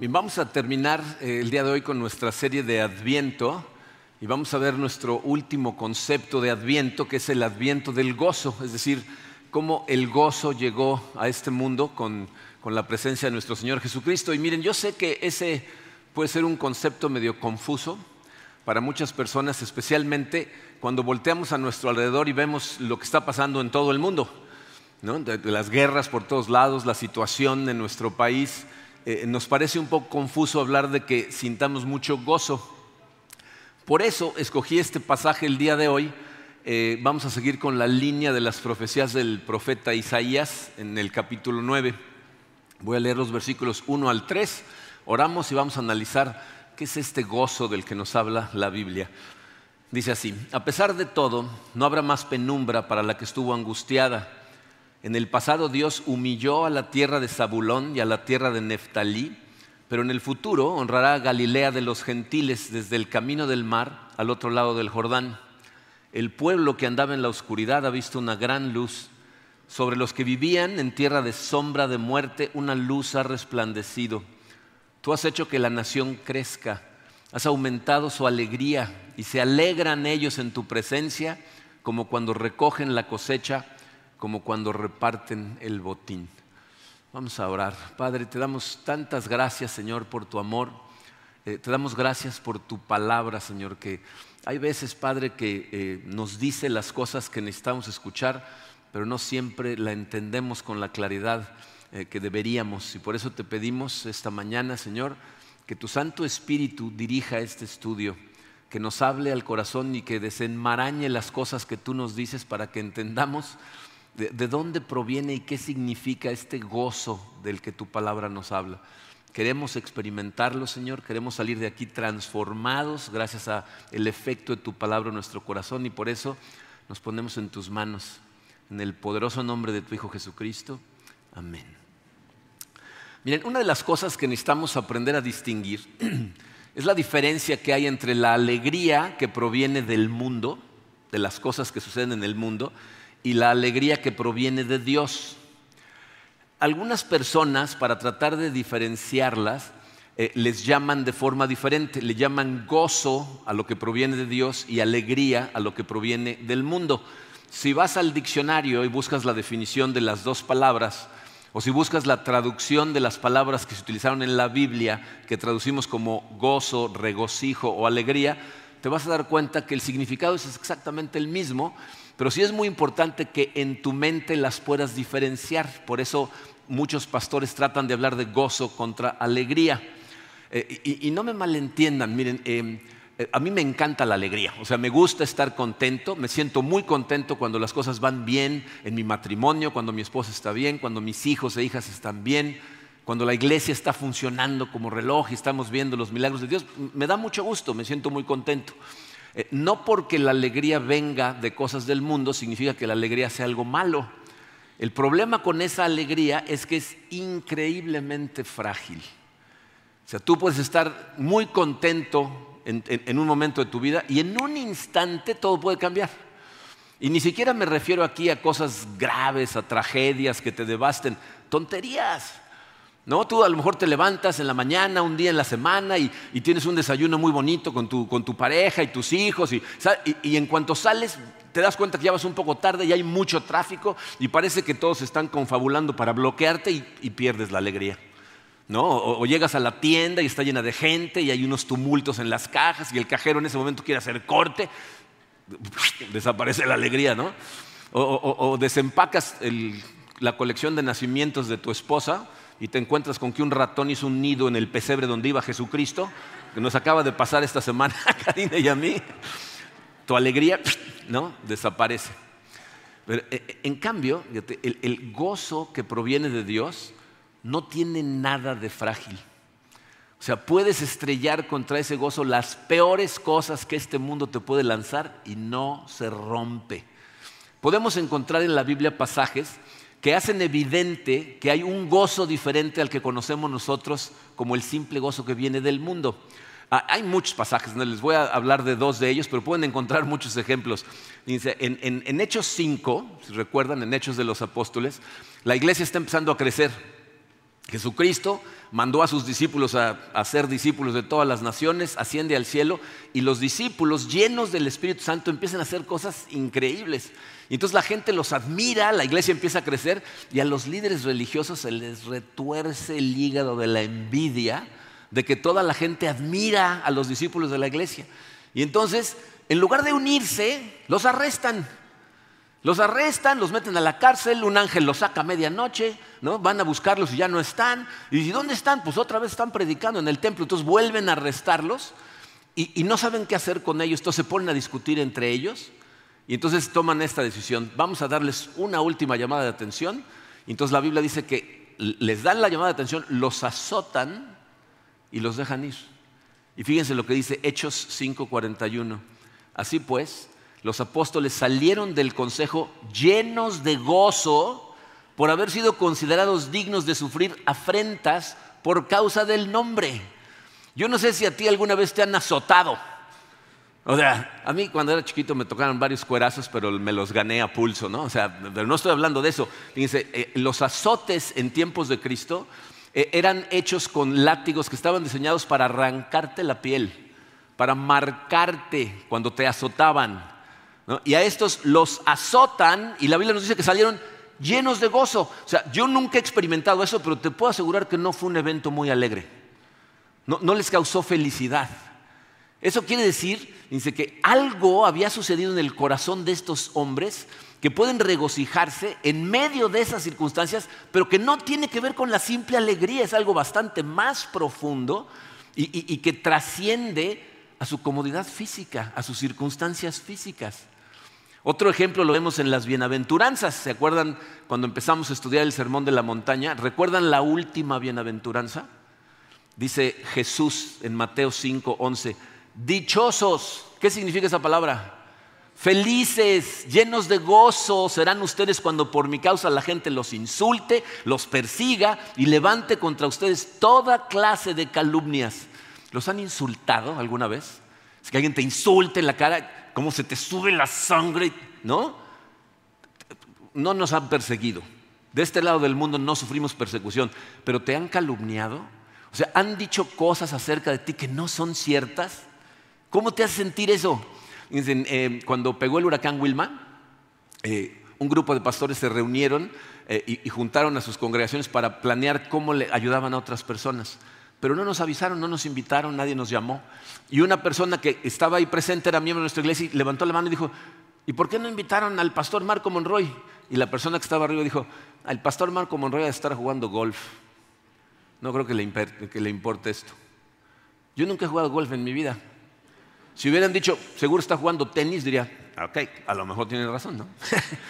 Bien, vamos a terminar eh, el día de hoy con nuestra serie de Adviento y vamos a ver nuestro último concepto de Adviento, que es el Adviento del gozo, es decir, cómo el gozo llegó a este mundo con, con la presencia de nuestro Señor Jesucristo. Y miren, yo sé que ese puede ser un concepto medio confuso para muchas personas, especialmente cuando volteamos a nuestro alrededor y vemos lo que está pasando en todo el mundo, ¿no? de, de las guerras por todos lados, la situación en nuestro país eh, nos parece un poco confuso hablar de que sintamos mucho gozo. Por eso escogí este pasaje el día de hoy. Eh, vamos a seguir con la línea de las profecías del profeta Isaías en el capítulo 9. Voy a leer los versículos 1 al 3. Oramos y vamos a analizar qué es este gozo del que nos habla la Biblia. Dice así, a pesar de todo, no habrá más penumbra para la que estuvo angustiada en el pasado Dios humilló a la tierra de Zabulón y a la tierra de Neftalí, pero en el futuro honrará a Galilea de los gentiles desde el camino del mar al otro lado del Jordán. El pueblo que andaba en la oscuridad ha visto una gran luz. Sobre los que vivían en tierra de sombra de muerte, una luz ha resplandecido. Tú has hecho que la nación crezca, has aumentado su alegría y se alegran ellos en tu presencia como cuando recogen la cosecha como cuando reparten el botín. Vamos a orar. Padre, te damos tantas gracias, Señor, por tu amor. Eh, te damos gracias por tu palabra, Señor, que hay veces, Padre, que eh, nos dice las cosas que necesitamos escuchar, pero no siempre la entendemos con la claridad eh, que deberíamos. Y por eso te pedimos esta mañana, Señor, que tu Santo Espíritu dirija este estudio, que nos hable al corazón y que desenmarañe las cosas que tú nos dices para que entendamos de, dónde proviene y qué significa este gozo del que tu palabra nos habla. Queremos experimentarlo, Señor, queremos salir de aquí transformados gracias al efecto de tu palabra en nuestro corazón y por eso nos ponemos en tus manos, en el poderoso nombre de tu Hijo Jesucristo. Amén. Miren, una de las cosas que necesitamos aprender a distinguir es la diferencia que hay entre la alegría que proviene del mundo, de las cosas que suceden en el mundo, y la alegría que proviene de Dios. Algunas personas, para tratar de diferenciarlas, eh, les llaman de forma diferente, le llaman gozo a lo que proviene de Dios y alegría a lo que proviene del mundo. Si vas al diccionario y buscas la definición de las dos palabras, o si buscas la traducción de las palabras que se utilizaron en la Biblia, que traducimos como gozo, regocijo o alegría, te vas a dar cuenta que el significado es exactamente el mismo, pero sí es muy importante que en tu mente las puedas diferenciar. Por eso muchos pastores tratan de hablar de gozo contra alegría. Eh, y, no me malentiendan, miren, em, eh, a mí me encanta la alegría, o sea, me gusta estar contento, me siento muy contento cuando las cosas van bien en mi matrimonio, cuando mi esposa está bien, cuando mis hijos e hijas están bien, cuando la iglesia está funcionando como reloj y estamos viendo los milagros de Dios, me da mucho gusto, me siento muy contento. Eh, no porque la alegría venga de cosas del mundo significa que la alegría sea algo malo. El problema con esa alegría es que es increíblemente frágil. O sea, tú puedes estar muy contento en, un momento de tu vida y en un instante todo puede cambiar. Y ni siquiera me refiero aquí a cosas graves, a tragedias que te devasten, tonterías. ¿No? Tú a lo mejor te levantas en la mañana, un día en la semana y, tienes un desayuno muy bonito con tu, pareja y tus hijos y, en cuanto sales te das cuenta que ya vas un poco tarde y hay mucho tráfico y parece que todos están confabulando para bloquearte y, pierdes la alegría. ¿No? O, llegas a la tienda y está llena de gente y hay unos tumultos en las cajas y el cajero en ese momento quiere hacer corte, desaparece la alegría, ¿no? O, desempacas la colección de nacimientos de tu esposa y te encuentras con que un ratón hizo un nido en el pesebre donde iba Jesucristo, que nos acaba de pasar esta semana a Karina y a mí, tu alegría ¿no? desaparece. Pero, eh, eh, en cambio, el, el gozo que proviene de Dios no tiene nada de frágil. O sea, puedes estrellar contra ese gozo las peores cosas que este mundo te puede lanzar y no se rompe. Podemos encontrar en la Biblia pasajes que hacen evidente que hay un gozo diferente al que conocemos nosotros como el simple gozo que viene del mundo. Ah, hay muchos pasajes, ¿no? les voy a hablar de dos de ellos, pero pueden encontrar muchos ejemplos. Dice, en, Hechos 5, si recuerdan, en Hechos de los Apóstoles, la iglesia está empezando a crecer. Jesucristo mandó a sus discípulos a, ser discípulos de todas las naciones, asciende al cielo y los discípulos llenos del Espíritu Santo empiezan a hacer cosas increíbles. Y entonces la gente los admira, la iglesia empieza a crecer y a los líderes religiosos se les retuerce el hígado de la envidia de que toda la gente admira a los discípulos de la iglesia. Y entonces, en lugar de unirse, los arrestan. Los arrestan, los meten a la cárcel, un ángel los saca a medianoche, ¿no? van a buscarlos y ya no están. ¿Y dónde están? Pues otra vez están predicando en el templo. Entonces vuelven a arrestarlos y, y no saben qué hacer con ellos. Entonces se ponen a discutir entre ellos y entonces toman esta decisión. Vamos a darles una última llamada de atención. Entonces la Biblia dice que les dan la llamada de atención, los azotan y los dejan ir. Y fíjense lo que dice Hechos 5:41. Así pues, los apóstoles salieron del consejo llenos de gozo por haber sido considerados dignos de sufrir afrentas por causa del nombre. Yo no sé si a ti alguna vez te han azotado. O sea, a mí cuando era chiquito me tocaron varios cuerazos, pero me los gané a pulso, ¿no? O sea, pero no estoy hablando de eso. Fíjense, eh, los azotes en tiempos de Cristo eh, eran hechos con látigos que estaban diseñados para arrancarte la piel, para marcarte cuando te azotaban. Y a estos los azotan y la Biblia nos dice que salieron llenos de gozo. O sea, yo nunca he experimentado eso, pero te puedo asegurar que no fue un evento muy alegre. No, les causó felicidad. Eso quiere decir, dice que algo había sucedido en el corazón de estos hombres que pueden regocijarse en medio de esas circunstancias, pero que no tiene que ver con la simple alegría, es algo bastante más profundo y que trasciende a su comodidad física, a sus circunstancias físicas. Otro ejemplo lo vemos en las bienaventuranzas. ¿Se acuerdan cuando empezamos a estudiar el Sermón de la Montaña? ¿Recuerdan la última bienaventuranza? Dice Jesús en Mateo 5, 11, dichosos, ¿qué significa esa palabra? Felices, llenos de gozo serán ustedes cuando por mi causa la gente los insulte, los persiga y levante contra ustedes toda clase de calumnias. ¿Los han insultado alguna vez? Es que alguien te insulte en la cara, cómo se te sube la sangre, ¿no? No nos han perseguido. De este lado del mundo no sufrimos persecución, pero te han calumniado. O sea, han dicho cosas acerca de ti que no son ciertas. ¿Cómo te hace sentir eso? Eh, cuando pegó el huracán Wilma, eh, un grupo de pastores se reunieron eh, y, juntaron a sus congregaciones para planear cómo le ayudaban a otras personas pero no nos avisaron, no nos invitaron, nadie nos llamó. Y una persona que estaba ahí presente, era miembro de nuestra iglesia, y levantó la mano y dijo, ¿y por qué no invitaron al pastor Marco Monroy? Y la persona que estaba arriba dijo, al pastor Marco Monroy estar jugando golf. No creo que le, que le importe esto. Yo nunca he jugado golf en mi vida. Si hubieran dicho, seguro está jugando tenis, diría, ok, a lo mejor tiene razón, ¿no?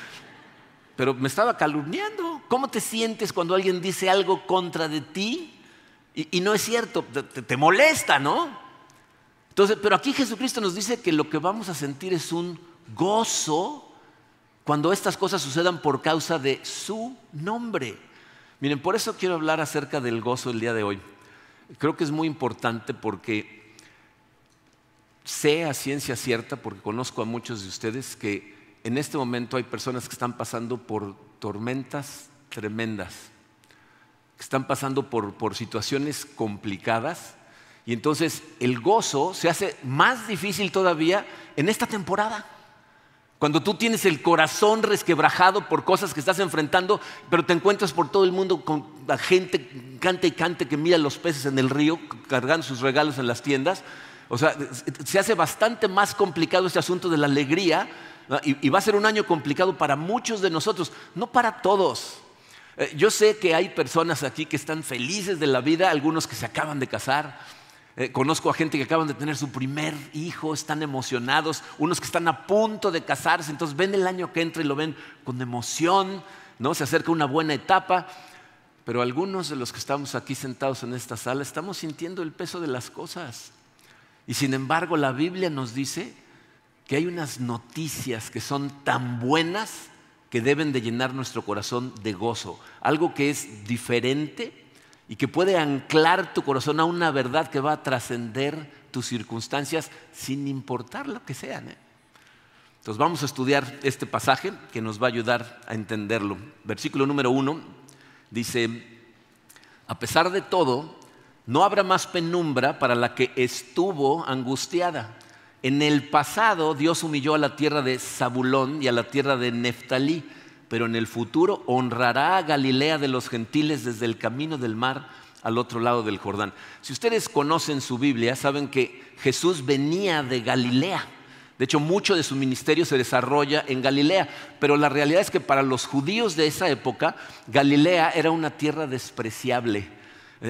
Pero me estaba calumniando. ¿Cómo te sientes cuando alguien dice algo contra de ti? Y, no es cierto, te, molesta, ¿no? Entonces, pero aquí Jesucristo nos dice que lo que vamos a sentir es un gozo cuando estas cosas sucedan por causa de su nombre. Miren, por eso quiero hablar acerca del gozo el día de hoy. Creo que es muy importante porque sé a ciencia cierta, porque conozco a muchos de ustedes, que en este momento hay personas que están pasando por tormentas tremendas que están pasando por, por situaciones complicadas. Y entonces el gozo se hace más difícil todavía en esta temporada. Cuando tú tienes el corazón resquebrajado por cosas que estás enfrentando, pero te encuentras por todo el mundo con la gente cante y cante que mira los peces en el río, cargando sus regalos en las tiendas. O sea, se hace bastante más complicado este asunto de la alegría y, va a ser un año complicado para muchos de nosotros, no para todos. Eh, yo sé que hay personas aquí que están felices de la vida, algunos que se acaban de casar. Eh, conozco a gente que acaban de tener su primer hijo, están emocionados, unos que están a punto de casarse, entonces ven el año que entra y lo ven con emoción, ¿no? Se acerca una buena etapa, pero algunos de los que estamos aquí sentados en esta sala estamos sintiendo el peso de las cosas. Y sin embargo, la Biblia nos dice que hay unas noticias que son tan buenas que deben de llenar nuestro corazón de gozo, algo que es diferente y que puede anclar tu corazón a una verdad que va a trascender tus circunstancias sin importar lo que sean. ¿eh? Entonces vamos a estudiar este pasaje que nos va a ayudar a entenderlo. Versículo número uno dice, a pesar de todo, no habrá más penumbra para la que estuvo angustiada. En el pasado Dios humilló a la tierra de Zabulón y a la tierra de Neftalí, pero en el futuro honrará a Galilea de los gentiles desde el camino del mar al otro lado del Jordán. Si ustedes conocen su Biblia, saben que Jesús venía de Galilea. De hecho, mucho de su ministerio se desarrolla en Galilea, pero la realidad es que para los judíos de esa época, Galilea era una tierra despreciable.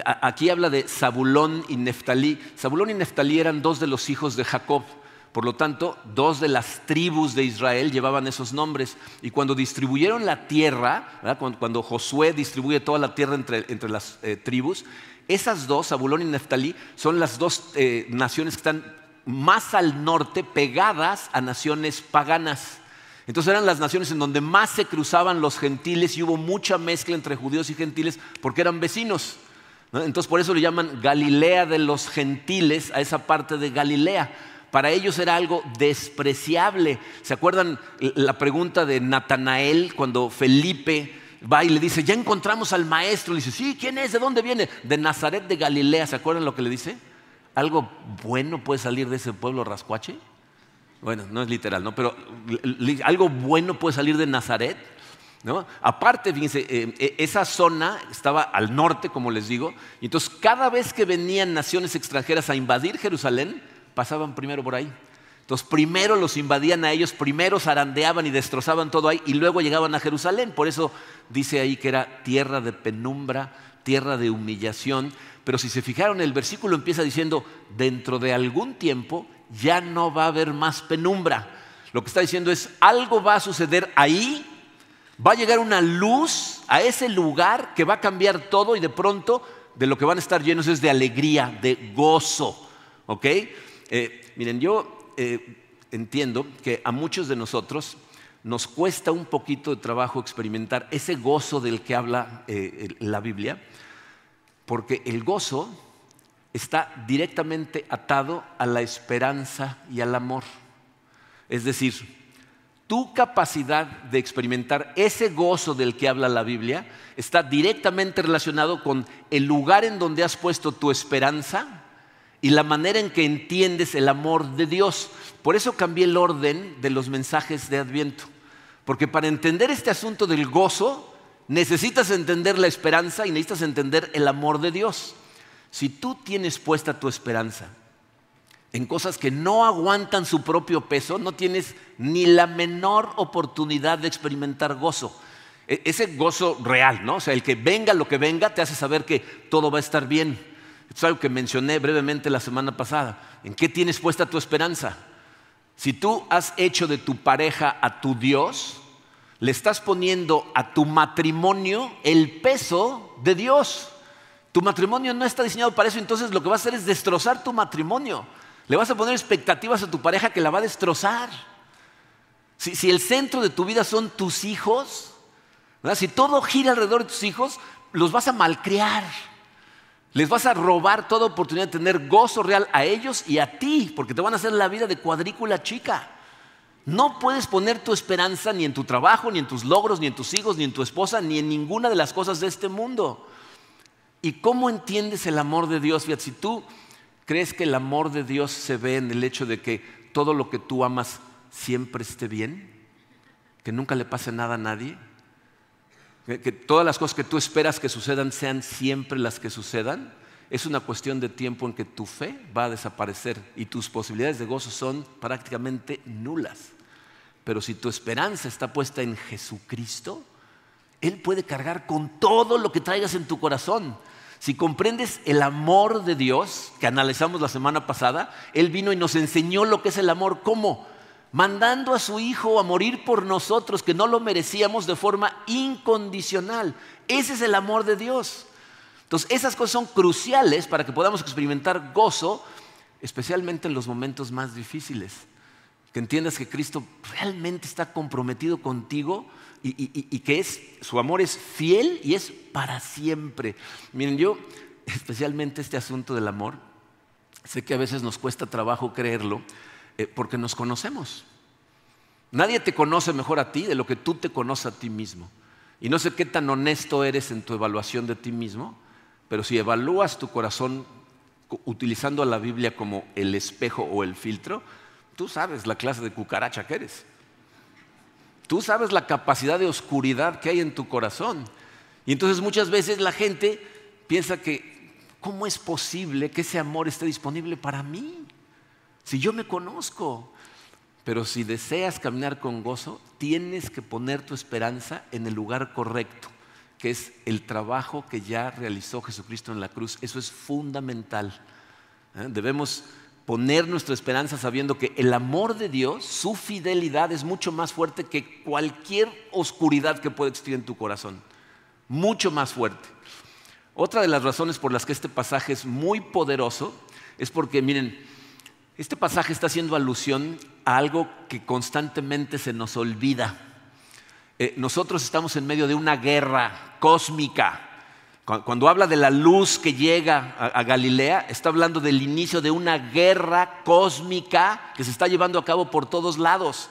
Aquí habla de Zabulón y Neftalí. Zabulón y Neftalí eran dos de los hijos de Jacob. Por lo tanto, dos de las tribus de Israel llevaban esos nombres. Y cuando distribuyeron la tierra, cuando, Josué distribuye toda la tierra entre, las eh, tribus, esas dos, Zabulón y Neftalí, son las dos eh, naciones que están más al norte, pegadas a naciones paganas. Entonces eran las naciones en donde más se cruzaban los gentiles y hubo mucha mezcla entre judíos y gentiles porque eran vecinos. Entonces por eso le llaman Galilea de los gentiles a esa parte de Galilea para ellos era algo despreciable. ¿Se acuerdan la pregunta de Natanael cuando Felipe va y le dice, ya encontramos al maestro? Le dice, sí, ¿quién es? ¿De dónde viene? De Nazaret de Galilea. ¿Se acuerdan lo que le dice? ¿Algo bueno puede salir de ese pueblo rascuache? Bueno, no es literal, ¿no? Pero algo bueno puede salir de Nazaret. Aparte, fíjense, eh, eh, esa zona estaba al norte, como les digo, y entonces cada vez que venían naciones extranjeras a invadir Jerusalén, pasaban primero por ahí. Entonces primero los invadían a ellos, primero zarandeaban y destrozaban todo ahí y luego llegaban a Jerusalén. Por eso dice ahí que era tierra de penumbra, tierra de humillación. Pero si se fijaron, el versículo empieza diciendo, dentro de algún tiempo ya no va a haber más penumbra. Lo que está diciendo es, algo va a suceder ahí, va a llegar una luz a ese lugar que va a cambiar todo y de pronto de lo que van a estar llenos es de alegría, de gozo. ¿Ok? Eh, miren, yo eh, entiendo que a muchos de nosotros nos cuesta un poquito de trabajo experimentar ese gozo del que habla eh, la Biblia, porque el gozo está directamente atado a la esperanza y al amor. Es decir, tu capacidad de experimentar ese gozo del que habla la Biblia está directamente relacionado con el lugar en donde has puesto tu esperanza y la manera en que entiendes el amor de Dios. Por eso cambié el orden de los mensajes de Adviento. Porque para entender este asunto del gozo, necesitas entender la esperanza y necesitas entender el amor de Dios. Si tú tienes puesta tu esperanza en cosas que no aguantan su propio peso, no tienes ni la menor oportunidad de experimentar gozo. E-, ese gozo real, ¿no? O sea, el que venga lo que venga te hace saber que todo va a estar bien. Es algo que mencioné brevemente la semana pasada. ¿En qué tienes puesta tu esperanza? Si tú has hecho de tu pareja a tu Dios, le estás poniendo a tu matrimonio el peso de Dios. Tu matrimonio no está diseñado para eso, entonces lo que vas a hacer es destrozar tu matrimonio. Le vas a poner expectativas a tu pareja que la va a destrozar. Si, el centro de tu vida son tus hijos, si todo gira alrededor de tus hijos, los vas a malcriar. Les vas a robar toda oportunidad de tener gozo real a ellos y a ti, porque te van a hacer la vida de cuadrícula chica. No puedes poner tu esperanza ni en tu trabajo, ni en tus logros, ni en tus hijos, ni en tu esposa, ni en ninguna de las cosas de este mundo. ¿Y cómo entiendes el amor de Dios? Fíjate, si tú crees que el amor de Dios se ve en el hecho de que todo lo que tú amas siempre esté bien, que nunca le pase nada a nadie, que, todas las cosas que tú esperas que sucedan sean siempre las que sucedan, es una cuestión de tiempo en que tu fe va a desaparecer y tus posibilidades de gozo son prácticamente nulas. Pero si tu esperanza está puesta en Jesucristo, Él puede cargar con todo lo que traigas en tu corazón. Si comprendes el amor de Dios, que analizamos la semana pasada, Él vino y nos enseñó lo que es el amor, ¿cómo? mandando a su Hijo a morir por nosotros, que no lo merecíamos de forma incondicional. Ese es el amor de Dios. Entonces, esas cosas son cruciales para que podamos experimentar gozo, especialmente en los momentos más difíciles. Que entiendas que Cristo realmente está comprometido contigo y, que es, su amor es fiel y es para siempre. Miren, yo, especialmente este asunto del amor, sé que a veces nos cuesta trabajo creerlo, eh, porque nos conocemos. Nadie te conoce mejor a ti de lo que tú te conoces a ti mismo. Y no sé qué tan honesto eres en tu evaluación de ti mismo, pero si evalúas tu corazón utilizando a la Biblia como el espejo o el filtro, tú sabes la clase de cucaracha que eres. Tú sabes la capacidad de oscuridad que hay en tu corazón. Y entonces muchas veces la gente piensa que, ¿cómo es posible que ese amor esté disponible para mí? Si yo me conozco. Pero si deseas caminar con gozo, tienes que poner tu esperanza en el lugar correcto, que es el trabajo que ya realizó Jesucristo en la cruz. Eso es fundamental. ¿eh? Debemos poner nuestra esperanza sabiendo que el amor de Dios, su fidelidad es mucho más fuerte que cualquier oscuridad que pueda existir en tu corazón. Mucho más fuerte. Otra de las razones por las que este pasaje es muy poderoso es porque, miren, este pasaje está haciendo alusión a algo que constantemente se nos olvida. Eh, nosotros estamos en medio de una guerra cósmica. Cuando, habla de la luz que llega a, Galilea, está hablando del inicio de una guerra cósmica que se está llevando a cabo por todos lados.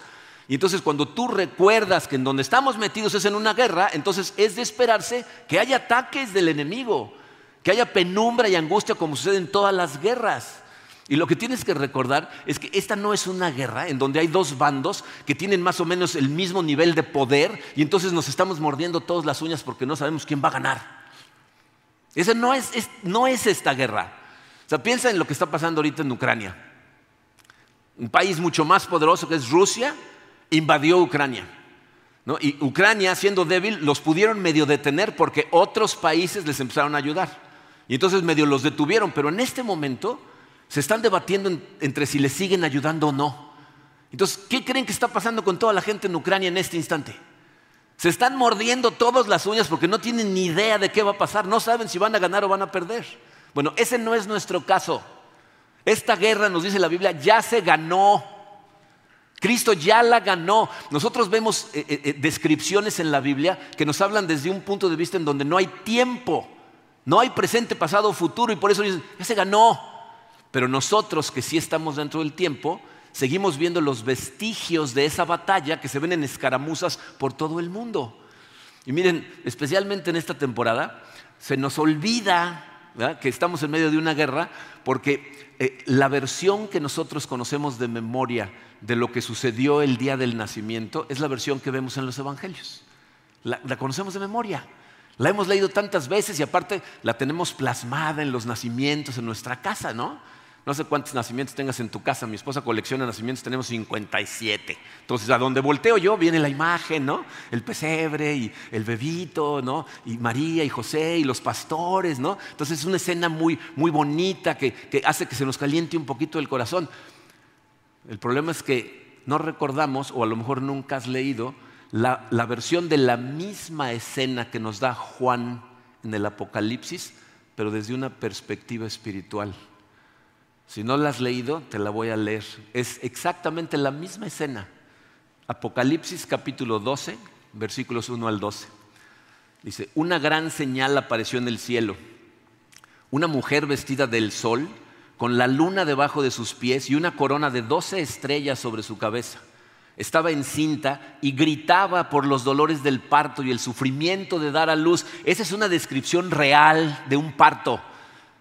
Y entonces cuando tú recuerdas que en donde estamos metidos es en una guerra, entonces es de esperarse que haya ataques del enemigo, que haya penumbra y angustia como sucede en todas las guerras. Y lo que tienes que recordar es que esta no es una guerra en donde hay dos bandos que tienen más o menos el mismo nivel de poder y entonces nos estamos mordiendo todas las uñas porque no sabemos quién va a ganar. Esa no es, no es esta guerra. O sea, piensa en lo que está pasando ahorita en Ucrania. Un país mucho más poderoso que es Rusia invadió Ucrania. Y Ucrania, siendo débil, los pudieron medio detener porque otros países les empezaron a ayudar. Y entonces medio los detuvieron, pero en este momento se están debatiendo entre si les siguen ayudando o no. Entonces, ¿qué creen que está pasando con toda la gente en Ucrania en este instante? Se están mordiendo todas las uñas porque no tienen ni idea de qué va a pasar, no saben si van a ganar o van a perder. Bueno, ese no es nuestro caso. Esta guerra, nos dice la Biblia, ya se ganó. Cristo ya la ganó. Nosotros vemos eh, eh, eh, descripciones en la Biblia que nos hablan desde un punto de vista en donde no hay tiempo, no hay presente, pasado futuro, y por eso dicen, ya se ganó. Pero nosotros que sí estamos dentro del tiempo, seguimos viendo los vestigios de esa batalla que se ven en escaramuzas por todo el mundo. Y miren, especialmente en esta temporada, se nos olvida que estamos en medio de una guerra porque eh, la versión que nosotros conocemos de memoria de lo que sucedió el día del nacimiento es la versión que vemos en los evangelios. la conocemos de memoria. La hemos leído tantas veces y aparte la tenemos plasmada en los nacimientos en nuestra casa, ¿no? No sé cuántos nacimientos tengas en tu casa. Mi esposa colecciona nacimientos, tenemos 57. Entonces, a donde volteo yo viene la imagen, ¿no? El pesebre y el bebito, ¿no? Y María y José y los pastores, ¿no? Entonces, es una escena muy, muy bonita que, hace que se nos caliente un poquito el corazón. El problema es que no recordamos, o a lo mejor nunca has leído, la versión de la misma escena que nos da Juan en el Apocalipsis, pero desde una perspectiva espiritual. Si no la has leído, te la voy a leer. Es exactamente la misma escena. Apocalipsis capítulo 12, versículos 1 al 12. Dice, una gran señal apareció en el cielo. Una mujer vestida del sol, con la luna debajo de sus pies y una corona de doce estrellas sobre su cabeza. Estaba encinta y gritaba por los dolores del parto y el sufrimiento de dar a luz. Esa es una descripción real de un parto.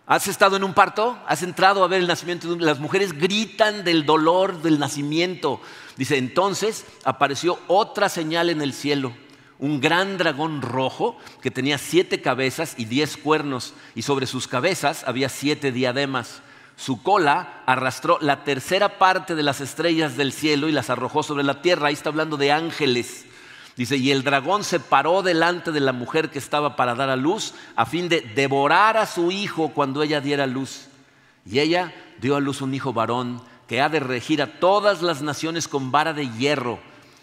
¿Has estado en un parto? ¿Has entrado a ver el nacimiento? Las mujeres gritan del dolor del nacimiento. Dice, entonces apareció otra señal en el cielo, un gran dragón rojo que tenía siete cabezas y diez cuernos, y sobre sus cabezas había siete diademas. Su cola arrastró la tercera parte de las estrellas del cielo y las arrojó sobre la tierra. Ahí está hablando de ángeles. Dice, y el dragón se paró delante de la mujer que estaba para dar a luz a fin de devorar a su hijo cuando ella diera luz. Y ella dio a luz un hijo varón que ha de regir a todas las naciones con vara de hierro.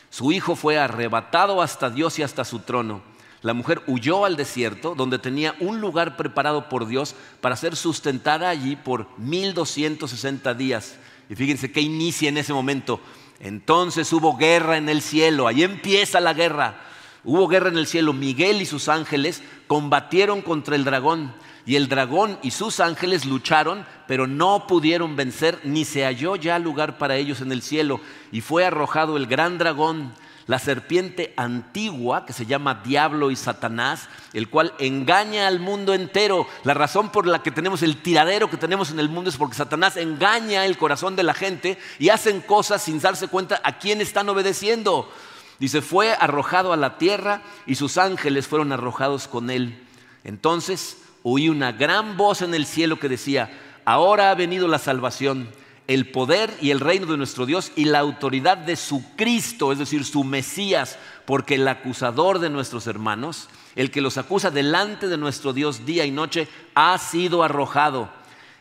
Su hijo fue arrebatado hasta Dios y hasta su trono. La mujer huyó al desierto, donde tenía un lugar preparado por Dios para ser sustentada allí por 1260 días. Y fíjense que inicia en ese momento entonces hubo guerra en el cielo, ahí empieza la guerra. Hubo guerra en el cielo, Miguel y sus ángeles combatieron contra el dragón y el dragón y sus ángeles lucharon, pero no pudieron vencer, ni se halló ya lugar para ellos en el cielo. Y fue arrojado el gran dragón, la serpiente antigua, que se llama Diablo y Satanás, el cual engaña al mundo entero. La razón por la que tenemos el tiradero que tenemos en el mundo es porque Satanás engaña el corazón de la gente y hacen cosas sin darse cuenta a quién están obedeciendo. Dice, fue arrojado a la tierra y sus ángeles fueron arrojados con él. Entonces oí una gran voz en el cielo que decía, ahora ha venido la salvación el poder y el reino de nuestro Dios y la autoridad de su Cristo, es decir, su Mesías, porque el acusador de nuestros hermanos, el que los acusa delante de nuestro Dios día y noche, ha sido arrojado.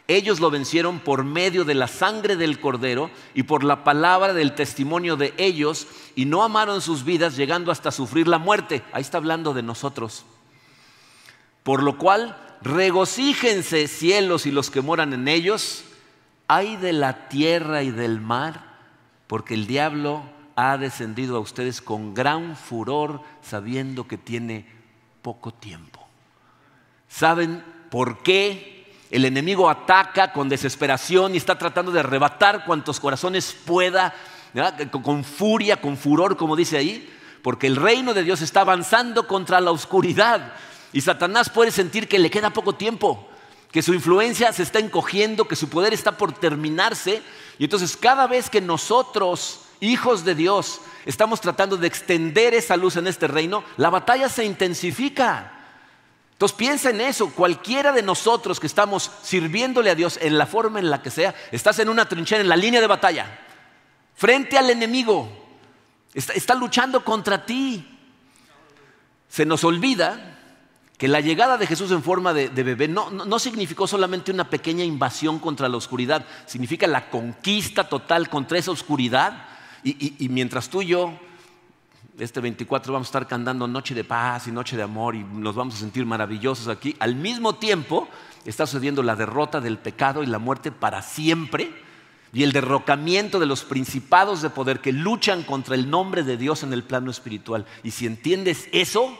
Ellos lo vencieron por medio de la sangre del cordero y por la palabra del testimonio de ellos y no amaron sus vidas llegando hasta sufrir la muerte. Ahí está hablando de nosotros. Por lo cual, regocíjense cielos y los que moran en ellos hay de la tierra y del mar, porque el diablo ha descendido a ustedes con gran furor, sabiendo que tiene poco tiempo. ¿Saben por qué el enemigo ataca con desesperación y está tratando de arrebatar cuantos corazones pueda, con furia, con furor, como dice ahí? Porque el reino de Dios está avanzando contra la oscuridad y Satanás puede sentir que le queda poco tiempo que su influencia se está encogiendo, que su poder está por terminarse. Y entonces cada vez que nosotros, hijos de Dios, estamos tratando de extender esa luz en este reino, la batalla se intensifica. Entonces piensa en eso, cualquiera de nosotros que estamos sirviéndole a Dios en la forma en la que sea, estás en una trinchera, en la línea de batalla, frente al enemigo, está, está luchando contra ti. Se nos olvida que la llegada de Jesús en forma de, bebé no, significó solamente una pequeña invasión contra la oscuridad, significa la conquista total contra esa oscuridad. Y, mientras tú y yo, este 24, vamos a estar cantando Noche de Paz y Noche de Amor y nos vamos a sentir maravillosos aquí, al mismo tiempo está sucediendo la derrota del pecado y la muerte para siempre y el derrocamiento de los principados de poder que luchan contra el nombre de Dios en el plano espiritual. Y si entiendes eso,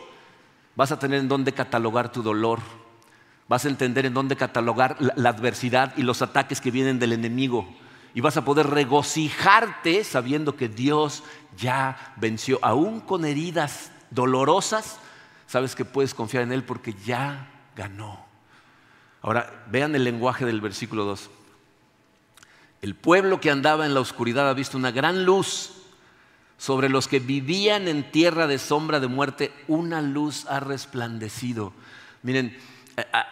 Vas a tener en dónde catalogar tu dolor. Vas a entender en dónde catalogar la, adversidad y los ataques que vienen del enemigo. Y vas a poder regocijarte sabiendo que Dios ya venció. Aún con heridas dolorosas, sabes que puedes confiar en Él porque ya ganó. Ahora, vean el lenguaje del versículo 2. El pueblo que andaba en la oscuridad ha visto una gran luz sobre los que vivían en tierra de sombra de muerte, una luz ha resplandecido. Miren,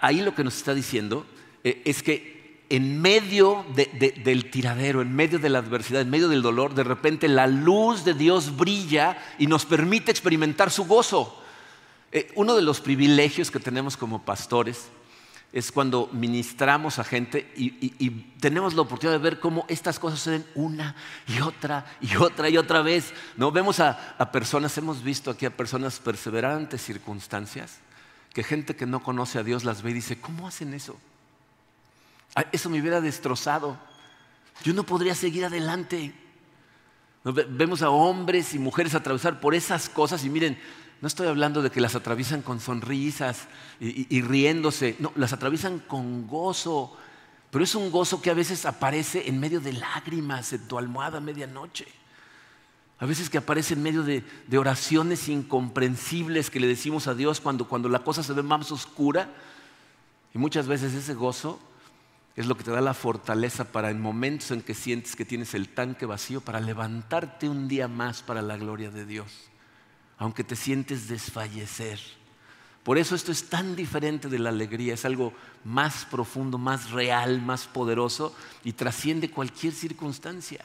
ahí lo que nos está diciendo eh, es que en medio del tiradero, en medio de la adversidad, en medio del dolor, de repente la luz de Dios brilla y nos permite experimentar su gozo. Eh, uno de los privilegios que tenemos como pastores es cuando ministramos a gente y, tenemos la oportunidad de ver cómo estas cosas suceden una y otra y otra y otra vez. ¿no? Vemos a, a personas, hemos visto aquí a personas perseverantes circunstancias, que gente que no conoce a Dios las ve y dice, ¿cómo hacen eso? Eso me hubiera destrozado. Yo no podría seguir adelante. Vemos a hombres y mujeres atravesar por esas cosas y miren, no estoy hablando de que las atraviesan con sonrisas y, riéndose, no, las atraviesan con gozo, pero es un gozo que a veces aparece en medio de lágrimas en tu almohada a medianoche. A veces que aparece en medio de, oraciones incomprensibles que le decimos a Dios cuando, cuando la cosa se ve más oscura. Y muchas veces ese gozo es lo que te da la fortaleza para en momentos en que sientes que tienes el tanque vacío, para levantarte un día más para la gloria de Dios aunque te sientes desfallecer. Por eso esto es tan diferente de la alegría, es algo más profundo, más real, más poderoso y trasciende cualquier circunstancia.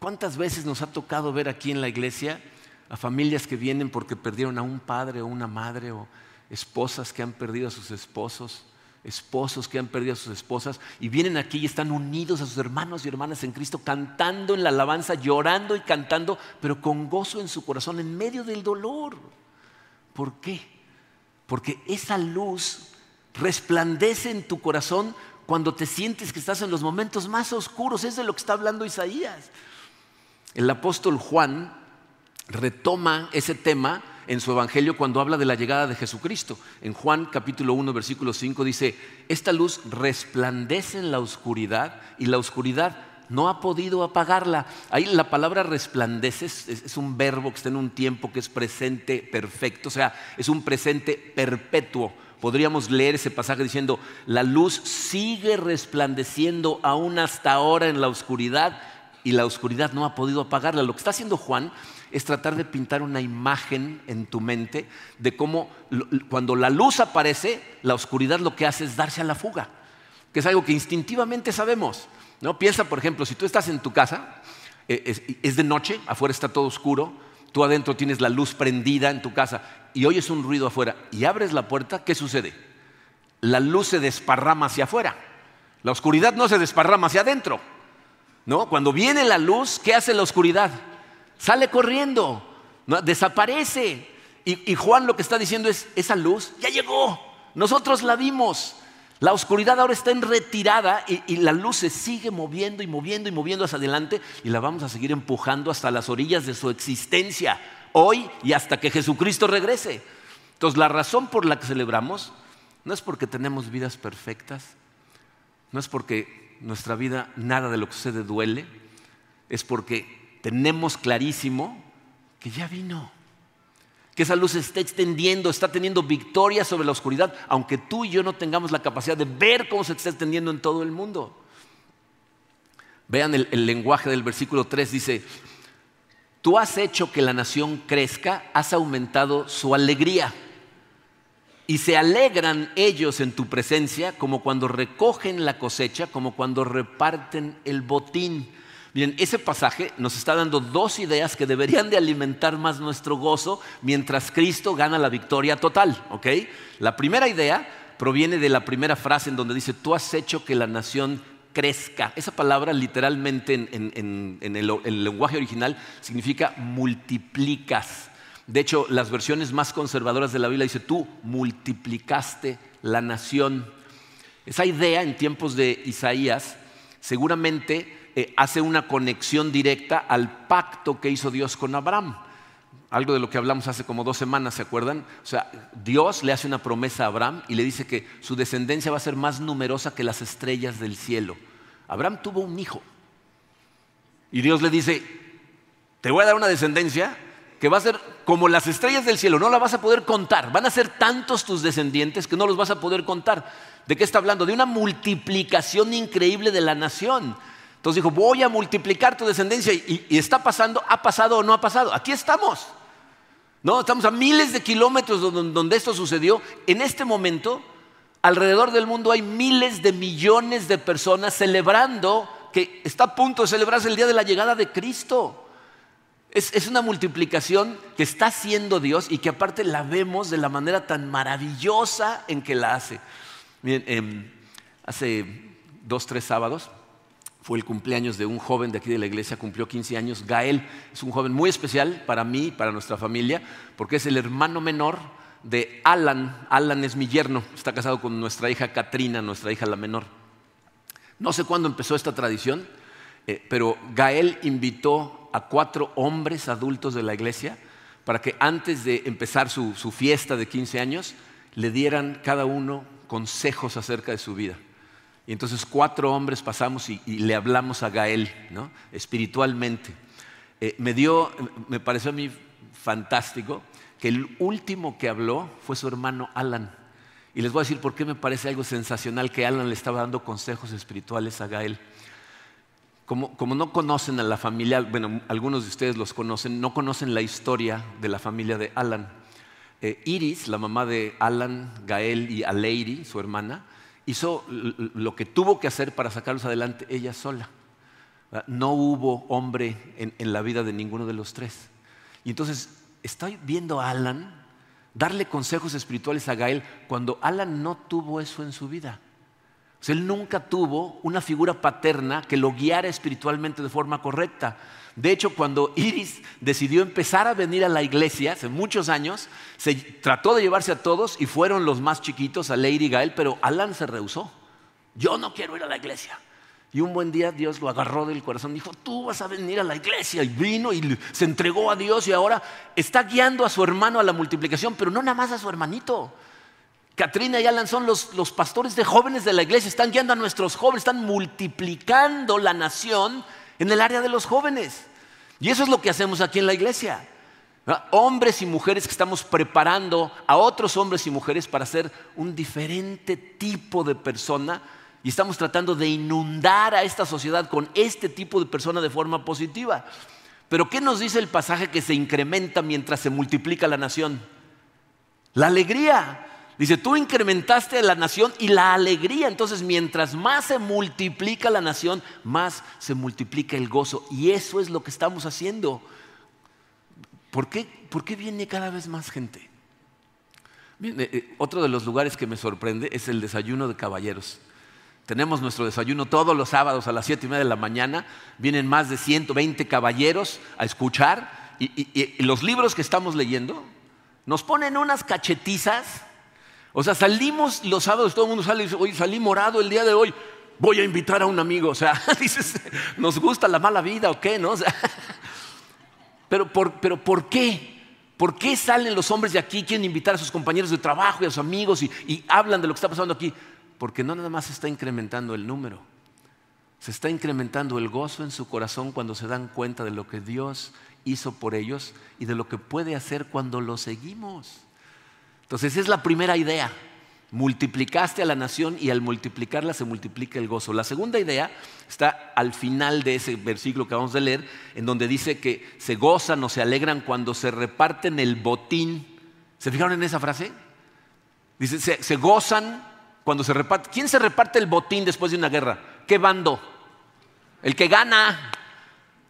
¿Cuántas veces nos ha tocado ver aquí en la iglesia a familias que vienen porque perdieron a un padre o una madre o esposas que han perdido a sus esposos? Esposos que han perdido a sus esposas y vienen aquí y están unidos a sus hermanos y hermanas en Cristo, cantando en la alabanza, llorando y cantando, pero con gozo en su corazón, en medio del dolor. ¿Por qué? Porque esa luz resplandece en tu corazón cuando te sientes que estás en los momentos más oscuros. Es de lo que está hablando Isaías. El apóstol Juan retoma ese tema en su Evangelio cuando habla de la llegada de Jesucristo. En Juan capítulo 1, versículo 5 dice, esta luz resplandece en la oscuridad y la oscuridad no ha podido apagarla. Ahí la palabra resplandece es, un verbo que está en un tiempo que es presente perfecto, o sea, es un presente perpetuo. Podríamos leer ese pasaje diciendo, la luz sigue resplandeciendo aún hasta ahora en la oscuridad y la oscuridad no ha podido apagarla. Lo que está haciendo Juan es tratar de pintar una imagen en tu mente de cómo cuando la luz aparece, la oscuridad lo que hace es darse a la fuga, que es algo que instintivamente sabemos. ¿no? Piensa, por ejemplo, si tú estás en tu casa, eh, es, de noche, afuera está todo oscuro, tú adentro tienes la luz prendida en tu casa y oyes un ruido afuera y abres la puerta, ¿qué sucede? La luz se desparrama hacia afuera. La oscuridad no se desparrama hacia adentro. ¿No? Cuando viene la luz, ¿qué hace la oscuridad? Sale corriendo, desaparece. Y, Juan lo que está diciendo es, esa luz ya llegó, nosotros la vimos. La oscuridad ahora está en retirada y, y, la luz se sigue moviendo y moviendo y moviendo hacia adelante y la vamos a seguir empujando hasta las orillas de su existencia, hoy y hasta que Jesucristo regrese. Entonces la razón por la que celebramos no es porque tenemos vidas perfectas, no es porque nuestra vida nada de lo que sucede duele, es porque tenemos clarísimo que ya vino, que esa luz se está extendiendo, está teniendo victoria sobre la oscuridad, aunque tú y yo no tengamos la capacidad de ver cómo se está extendiendo en todo el mundo. Vean el, el lenguaje del versículo 3, dice, tú has hecho que la nación crezca, has aumentado su alegría y se alegran ellos en tu presencia como cuando recogen la cosecha, como cuando reparten el botín. Bien, ese pasaje nos está dando dos ideas que deberían de alimentar más nuestro gozo mientras Cristo gana la victoria total. ¿ok? La primera idea proviene de la primera frase en donde dice, tú has hecho que la nación crezca. Esa palabra literalmente en, el lenguaje original significa multiplicas. De hecho, las versiones más conservadoras de la Biblia dice, tú multiplicaste la nación. Esa idea en tiempos de Isaías seguramente eh, hace una conexión directa al pacto que hizo Dios con Abraham. Algo de lo que hablamos hace como dos semanas, ¿se acuerdan? O sea, Dios le hace una promesa a Abraham y le dice que su descendencia va a ser más numerosa que las estrellas del cielo. Abraham tuvo un hijo. Y Dios le dice, te voy a dar una descendencia que va a ser como las estrellas del cielo, no la vas a poder contar. Van a ser tantos tus descendientes que no los vas a poder contar. ¿De qué está hablando? De una multiplicación increíble de la nación. Entonces dijo, voy a multiplicar tu descendencia y, está pasando, ha pasado o no ha pasado. Aquí estamos. No, estamos a miles de kilómetros donde, esto sucedió. En este momento, alrededor del mundo hay miles de millones de personas celebrando que está a punto de celebrarse el día de la llegada de Cristo. Es, una multiplicación que está haciendo Dios y que aparte la vemos de la manera tan maravillosa en que la hace. Miren, em, hace dos, tres sábados fue el cumpleaños de un joven de aquí de la iglesia, cumplió 15 años. Gael es un joven muy especial para mí para nuestra familia, porque es el hermano menor de Alan. Alan es mi yerno, está casado con nuestra hija Katrina, nuestra hija la menor. No sé cuándo empezó esta tradición, eh, pero Gael invitó a cuatro hombres adultos de la iglesia para que antes de empezar su, fiesta de 15 años le dieran cada uno consejos acerca de su vida. Y entonces cuatro hombres pasamos y, le hablamos a Gael, ¿no? espiritualmente. Eh, me dio, me pareció a mí fantástico que el último que habló fue su hermano Alan. Y les voy a decir por qué me parece algo sensacional que Alan le estaba dando consejos espirituales a Gael. Como, no conocen a la familia, bueno, algunos de ustedes los conocen, no conocen la historia de la familia de Alan. Eh, Iris, la mamá de Alan, Gael y Aleiri, su hermana, hizo lo que tuvo que hacer para sacarlos adelante ella sola. No hubo hombre en, la vida de ninguno de los tres. Y entonces estoy viendo a Alan darle consejos espirituales a Gael cuando Alan no tuvo eso en su vida él nunca tuvo una figura paterna que lo guiara espiritualmente de forma correcta. De hecho, cuando Iris decidió empezar a venir a la iglesia hace muchos años, se trató de llevarse a todos y fueron los más chiquitos, a Lady Gael, pero Alan se rehusó. Yo no quiero ir a la iglesia. Y un buen día Dios lo agarró del corazón dijo, tú vas a venir a la iglesia. Y vino y se entregó a Dios y ahora está guiando a su hermano a la multiplicación, pero no nada más a su hermanito Katrina y Alan son los, los pastores de jóvenes de la iglesia, están guiando a nuestros jóvenes, están multiplicando la nación en el área de los jóvenes. Y eso es lo que hacemos aquí en la iglesia. Hombres y mujeres que estamos preparando a otros hombres y mujeres para ser un diferente tipo de persona y estamos tratando de inundar a esta sociedad con este tipo de persona de forma positiva. Pero ¿qué nos dice el pasaje que se incrementa mientras se multiplica la nación? La alegría. Dice, tú incrementaste la nación y la alegría. Entonces, mientras más se multiplica la nación, más se multiplica el gozo. Y eso es lo que estamos haciendo. ¿Por qué, viene cada vez más gente? Eh, eh, otro de los lugares que me sorprende es el desayuno de caballeros. Tenemos nuestro desayuno todos los sábados a las siete y media de la mañana. Vienen más de 120 caballeros a escuchar. Y, los libros que estamos leyendo nos ponen unas cachetizas. O sea, salimos los sábados, todo el mundo sale y dice, oye, salí morado el día de hoy. Voy a invitar a un amigo. O sea, dices, ¿nos gusta la mala vida o qué? ¿No? Pero por, pero ¿por qué? ¿Por qué salen los hombres de aquí, quieren invitar a sus compañeros de trabajo y a sus amigos y, hablan de lo que está pasando aquí? Porque no nada más se está incrementando el número, se está incrementando el gozo en su corazón cuando se dan cuenta de lo que Dios hizo por ellos y de lo que puede hacer cuando lo seguimos. Entonces, es la primera idea. Multiplicaste a la nación y al multiplicarla se multiplica el gozo. La segunda idea está al final de ese versículo que vamos a leer, en donde dice que se gozan o se alegran cuando se reparten el botín. ¿Se fijaron en esa frase? Dice, se, se gozan cuando se reparte. ¿Quién se reparte el botín después de una guerra? ¿Qué bando? El que gana.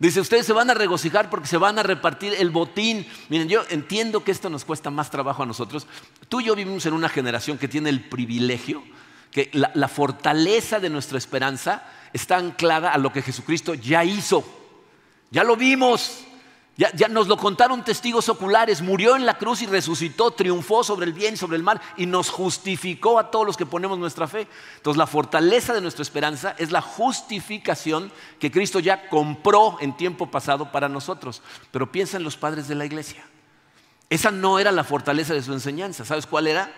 Dice, ustedes se van a regocijar porque se van a repartir el botín. Miren, yo entiendo que esto nos cuesta más trabajo a nosotros. Tú y yo vivimos en una generación que tiene el privilegio, que la, fortaleza de nuestra esperanza está anclada a lo que Jesucristo ya hizo. Ya lo vimos. Ya, nos lo contaron testigos oculares, murió en la cruz y resucitó, triunfó sobre el bien y sobre el mal y nos justificó a todos los que ponemos nuestra fe. Entonces la fortaleza de nuestra esperanza es la justificación que Cristo ya compró en tiempo pasado para nosotros. Pero piensa en los padres de la iglesia. Esa no era la fortaleza de su enseñanza. ¿Sabes cuál era?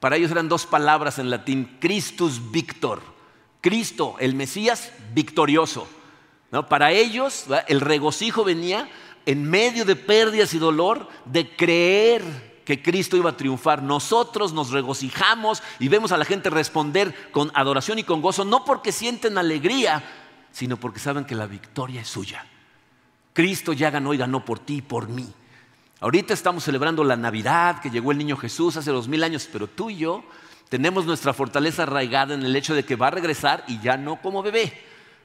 Para ellos eran dos palabras en latín, Christus Victor. Cristo, el Mesías, victorioso. Para ellos el regocijo venía en medio de pérdidas y dolor, de creer que Cristo iba a triunfar. Nosotros nos regocijamos y vemos a la gente responder con adoración y con gozo, no porque sienten alegría, sino porque saben que la victoria es suya. Cristo ya ganó y ganó por ti y por mí. Ahorita estamos celebrando la Navidad, que llegó el niño Jesús hace dos mil años, pero tú y yo tenemos nuestra fortaleza arraigada en el hecho de que va a regresar y ya no como bebé,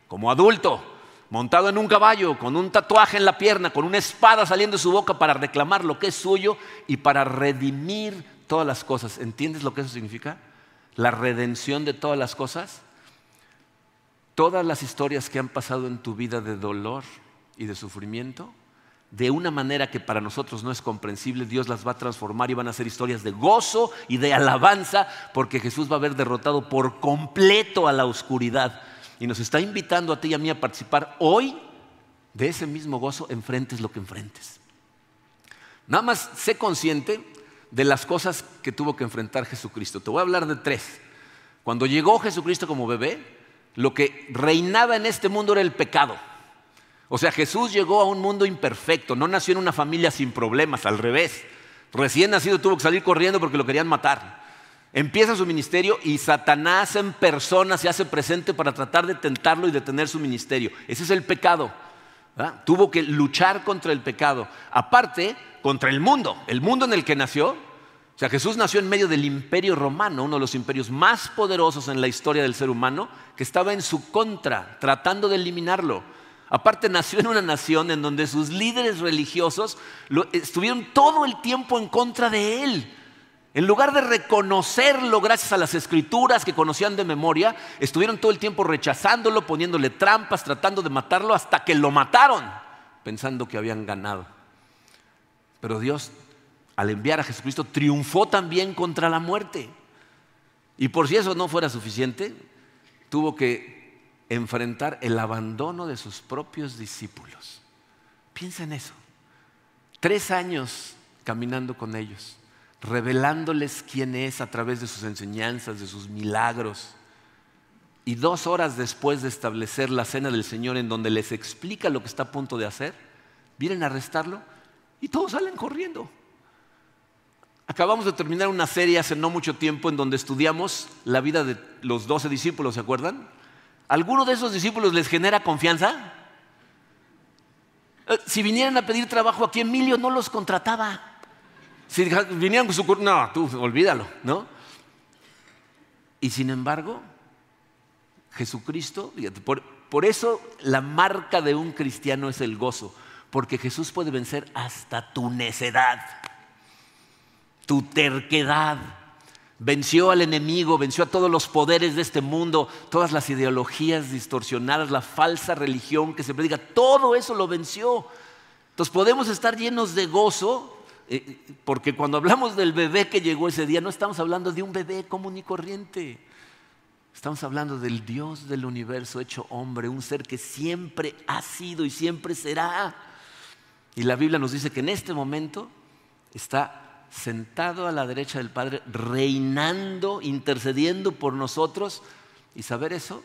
como adulto montado en un caballo, con un tatuaje en la pierna, con una espada saliendo de su boca para reclamar lo que es suyo y para redimir todas las cosas. ¿Entiendes lo que eso significa? La redención de todas las cosas. Todas las historias que han pasado en tu vida de dolor y de sufrimiento, de una manera que para nosotros no es comprensible, Dios las va a transformar y van a ser historias de gozo y de alabanza, porque Jesús va a haber derrotado por completo a la oscuridad y nos está invitando a ti y a mí a participar hoy de ese mismo gozo, enfrentes lo que enfrentes. Nada más sé consciente de las cosas que tuvo que enfrentar Jesucristo. Te voy a hablar de tres. Cuando llegó Jesucristo como bebé, lo que reinaba en este mundo era el pecado. O sea, Jesús llegó a un mundo imperfecto, no nació en una familia sin problemas, al revés. Recién nacido tuvo que salir corriendo porque lo querían matar. Empieza su ministerio y Satanás en persona se hace presente para tratar de tentarlo y detener su ministerio. Ese es el pecado. Tuvo que luchar contra el pecado. Aparte, contra el mundo, el mundo en el que nació. O sea, Jesús nació en medio del imperio romano, uno de los imperios más poderosos en la historia del ser humano, que estaba en su contra, tratando de eliminarlo. Aparte, nació en una nación en donde sus líderes religiosos estuvieron todo el tiempo en contra de él. En lugar de reconocerlo gracias a las escrituras que conocían de memoria, estuvieron todo el tiempo rechazándolo, poniéndole trampas, tratando de matarlo hasta que lo mataron, pensando que habían ganado. Pero Dios, al enviar a Jesucristo, triunfó también contra la muerte. Y por si eso no fuera suficiente, tuvo que enfrentar el abandono de sus propios discípulos. Piensa en eso. Tres años caminando con ellos revelándoles quién es a través de sus enseñanzas, de sus milagros. Y dos horas después de establecer la cena del Señor en donde les explica lo que está a punto de hacer, vienen a arrestarlo y todos salen corriendo. Acabamos de terminar una serie hace no mucho tiempo en donde estudiamos la vida de los doce discípulos, ¿se acuerdan? ¿Alguno de esos discípulos les genera confianza? Eh, si vinieran a pedir trabajo aquí, Emilio no los contrataba. Si vinieran con su no, tú olvídalo, ¿no? Y sin embargo, Jesucristo, por, por eso la marca de un cristiano es el gozo, porque Jesús puede vencer hasta tu necedad, tu terquedad. Venció al enemigo, venció a todos los poderes de este mundo, todas las ideologías distorsionadas, la falsa religión que se predica, todo eso lo venció. Entonces podemos estar llenos de gozo, eh, porque cuando hablamos del bebé que llegó ese día, no estamos hablando de un bebé común y corriente. Estamos hablando del Dios del universo hecho hombre, un ser que siempre ha sido y siempre será. Y la Biblia nos dice que en este momento está sentado a la derecha del Padre, reinando, intercediendo por nosotros. Y saber eso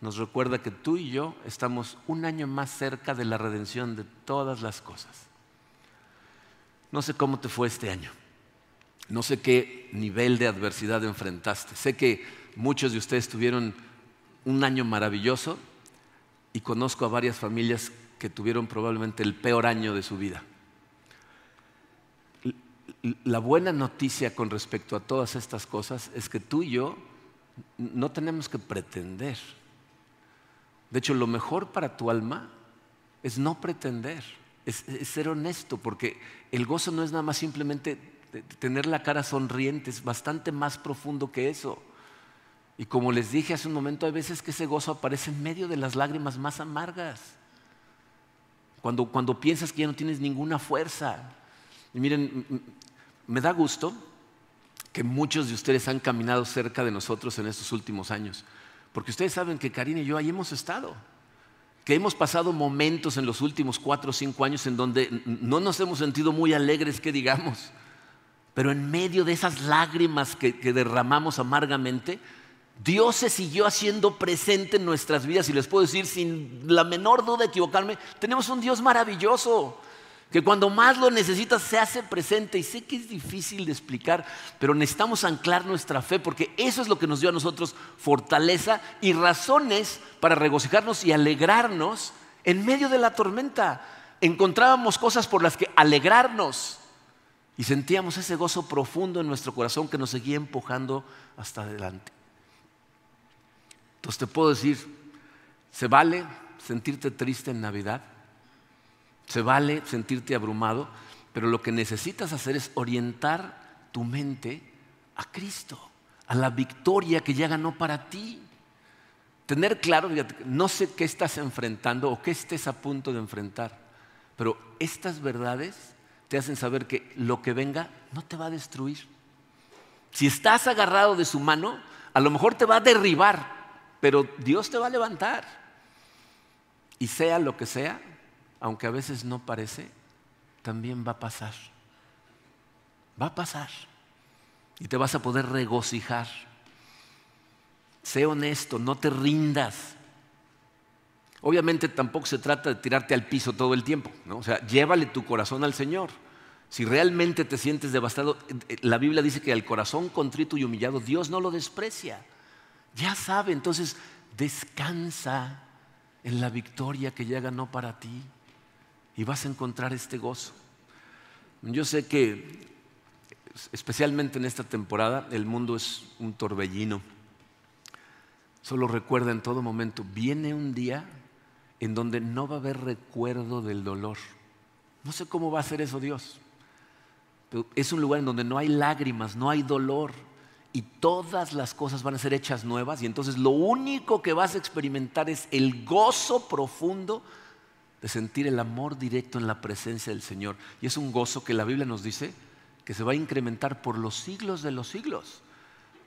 nos recuerda que tú y yo estamos un año más cerca de la redención de todas las cosas. No sé cómo te fue este año. No sé qué nivel de adversidad enfrentaste. Sé que muchos de ustedes tuvieron un año maravilloso y conozco a varias familias que tuvieron probablemente el peor año de su vida. La buena noticia con respecto a todas estas cosas es que tú y yo no tenemos que pretender. De hecho, lo mejor para tu alma es no pretender, es, ser honesto, porque el gozo no es nada más simplemente tener la cara sonriente, es bastante más profundo que eso. Y como les dije hace un momento, hay veces que ese gozo aparece en medio de las lágrimas más amargas. Cuando, cuando piensas que ya no tienes ninguna fuerza. Y miren, me da gusto que muchos de ustedes han caminado cerca de nosotros en estos últimos años. Porque ustedes saben que Karina y yo ahí hemos estado. Que hemos pasado momentos en los últimos cuatro o cinco años en donde no nos hemos sentido muy alegres, que digamos. Pero en medio de esas lágrimas que derramamos amargamente, Dios se siguió haciendo presente en nuestras vidas y les puedo decir sin la menor duda de equivocarme, tenemos un Dios maravilloso que cuando más lo necesitas se hace presente y sé que es difícil de explicar, pero necesitamos anclar nuestra fe porque eso es lo que nos dio a nosotros fortaleza y razones para regocijarnos y alegrarnos en medio de la tormenta. Encontrábamos cosas por las que alegrarnos y sentíamos ese gozo profundo en nuestro corazón que nos seguía empujando hasta adelante. Entonces te puedo decir, se vale sentirte triste en Navidad, se vale sentirte abrumado, pero lo que necesitas hacer es orientar tu mente a Cristo, a la victoria que ya ganó para ti. Tener claro, no sé qué estás enfrentando o qué estés a punto de enfrentar, pero estas verdades te hacen saber que lo que venga no te va a destruir. Si estás agarrado de su mano, a lo mejor te va a derribar, pero Dios te va a levantar. Y sea lo que sea, aunque a veces no parece, también va a pasar. Va a pasar. Y te vas a poder regocijar. Sé honesto, no te rindas. Obviamente tampoco se trata de tirarte al piso todo el tiempo, ¿no? O sea, llévale tu corazón al Señor. Si realmente te sientes devastado, eh, la Biblia dice que al corazón contrito y humillado Dios no lo desprecia. Ya sabe, entonces descansa en la victoria que ya ganó para ti y vas a encontrar este gozo. Yo sé que, especialmente en esta temporada, el mundo es un torbellino. Solo recuerda en todo momento, viene un día en donde no va a haber recuerdo del dolor. No sé cómo va a ser eso Dios. Es un lugar en donde no hay lágrimas, no hay dolor y todas las cosas van a ser hechas nuevas y entonces lo único que vas a experimentar es el gozo profundo de sentir el amor directo en la presencia del Señor. Y es un gozo que la Biblia nos dice que se va a incrementar por los siglos de los siglos.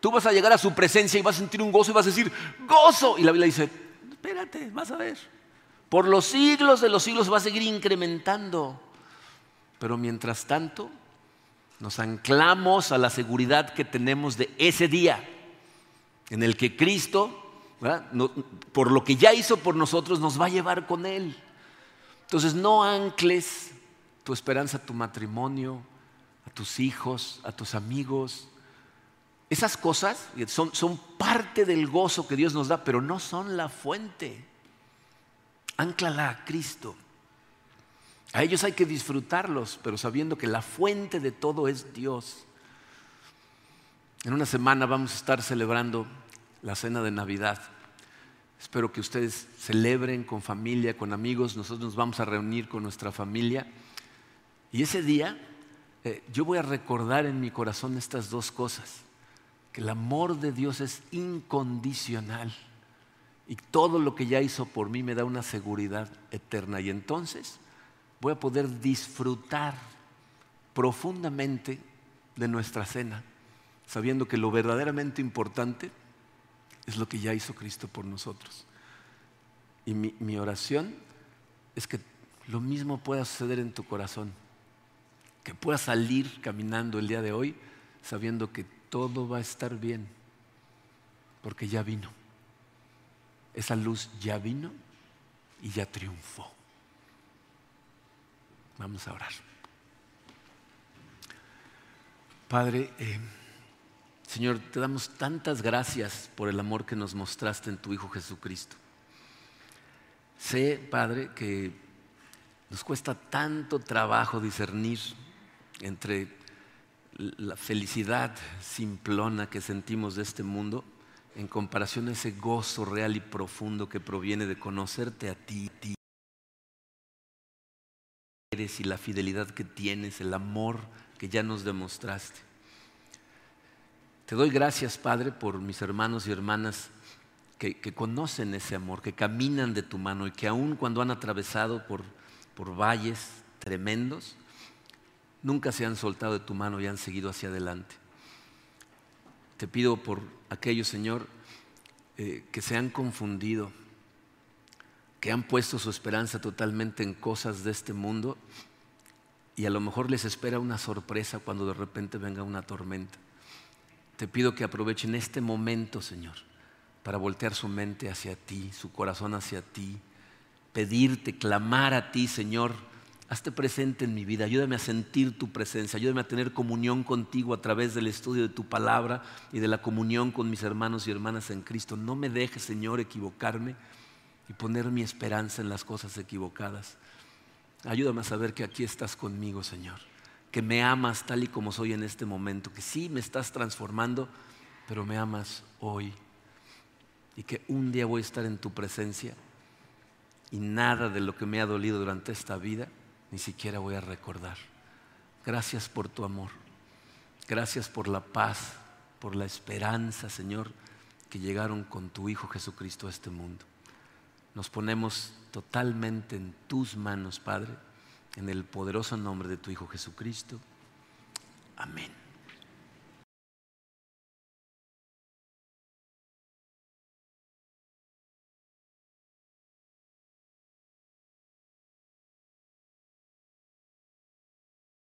Tú vas a llegar a su presencia y vas a sentir un gozo y vas a decir, gozo. Y la Biblia dice, espérate, vas a ver. Por los siglos de los siglos va a seguir incrementando. Pero mientras tanto, Nos anclamos a la seguridad que tenemos de ese día en el que Cristo, por lo que ya hizo por nosotros, nos va a llevar con Él. Entonces no ancles tu esperanza a tu matrimonio, a tus hijos, a tus amigos. Esas cosas son, parte del gozo que Dios nos da, pero no son la fuente. Anclala a Cristo. A ellos hay que disfrutarlos, pero sabiendo que la fuente de todo es Dios. En una semana vamos a estar celebrando la cena de Navidad. Espero que ustedes celebren con familia, con amigos. Nosotros nos vamos a reunir con nuestra familia. Y ese día eh, yo voy a recordar en mi corazón estas dos cosas. Que el amor de Dios es incondicional. Y todo lo que ya hizo por mí me da una seguridad eterna. Y entonces voy a poder disfrutar profundamente de nuestra cena, sabiendo que lo verdaderamente importante es lo que ya hizo Cristo por nosotros. Y mi, oración es que lo mismo pueda suceder en tu corazón, que puedas salir caminando el día de hoy sabiendo que todo va a estar bien, porque ya vino. Esa luz ya vino y ya triunfó. Vamos a orar. Padre, eh, Señor, te damos tantas gracias por el amor que nos mostraste en tu Hijo Jesucristo. Sé, Padre, que nos cuesta tanto trabajo discernir entre la felicidad simplona que sentimos de este mundo en comparación a ese gozo real y profundo que proviene de conocerte a ti, ti eres y la fidelidad que tienes, el amor que ya nos demostraste. Te doy gracias, Padre, por mis hermanos y hermanas que, conocen ese amor, que caminan de tu mano y que aun cuando han atravesado por, valles tremendos, nunca se han soltado de tu mano y han seguido hacia adelante. Te pido por aquellos, Señor, eh, que se han confundido, que han puesto su esperanza totalmente en cosas de este mundo y a lo mejor les espera una sorpresa cuando de repente venga una tormenta. Te pido que aprovechen este momento, Señor, para voltear su mente hacia ti, su corazón hacia ti, pedirte, clamar a ti, Señor. Hazte presente en mi vida, ayúdame a sentir tu presencia, ayúdame a tener comunión contigo a través del estudio de tu palabra y de la comunión con mis hermanos y hermanas en Cristo. No me dejes, Señor, equivocarme y poner mi esperanza en las cosas equivocadas. Ayúdame a saber que aquí estás conmigo, Señor que me amas tal y como soy en este momento, que sí me estás transformando, pero me amas hoy. Y que un día voy a estar en tu presencia y nada de lo que me ha dolido durante esta vida, ni siquiera voy a recordar. Gracias por tu amor. Gracias por la paz, por la esperanza, Señor, que llegaron con tu Hijo Jesucristo a este mundo. Nos ponemos totalmente en tus manos, Padre en el poderoso nombre de tu Hijo Jesucristo. Amén.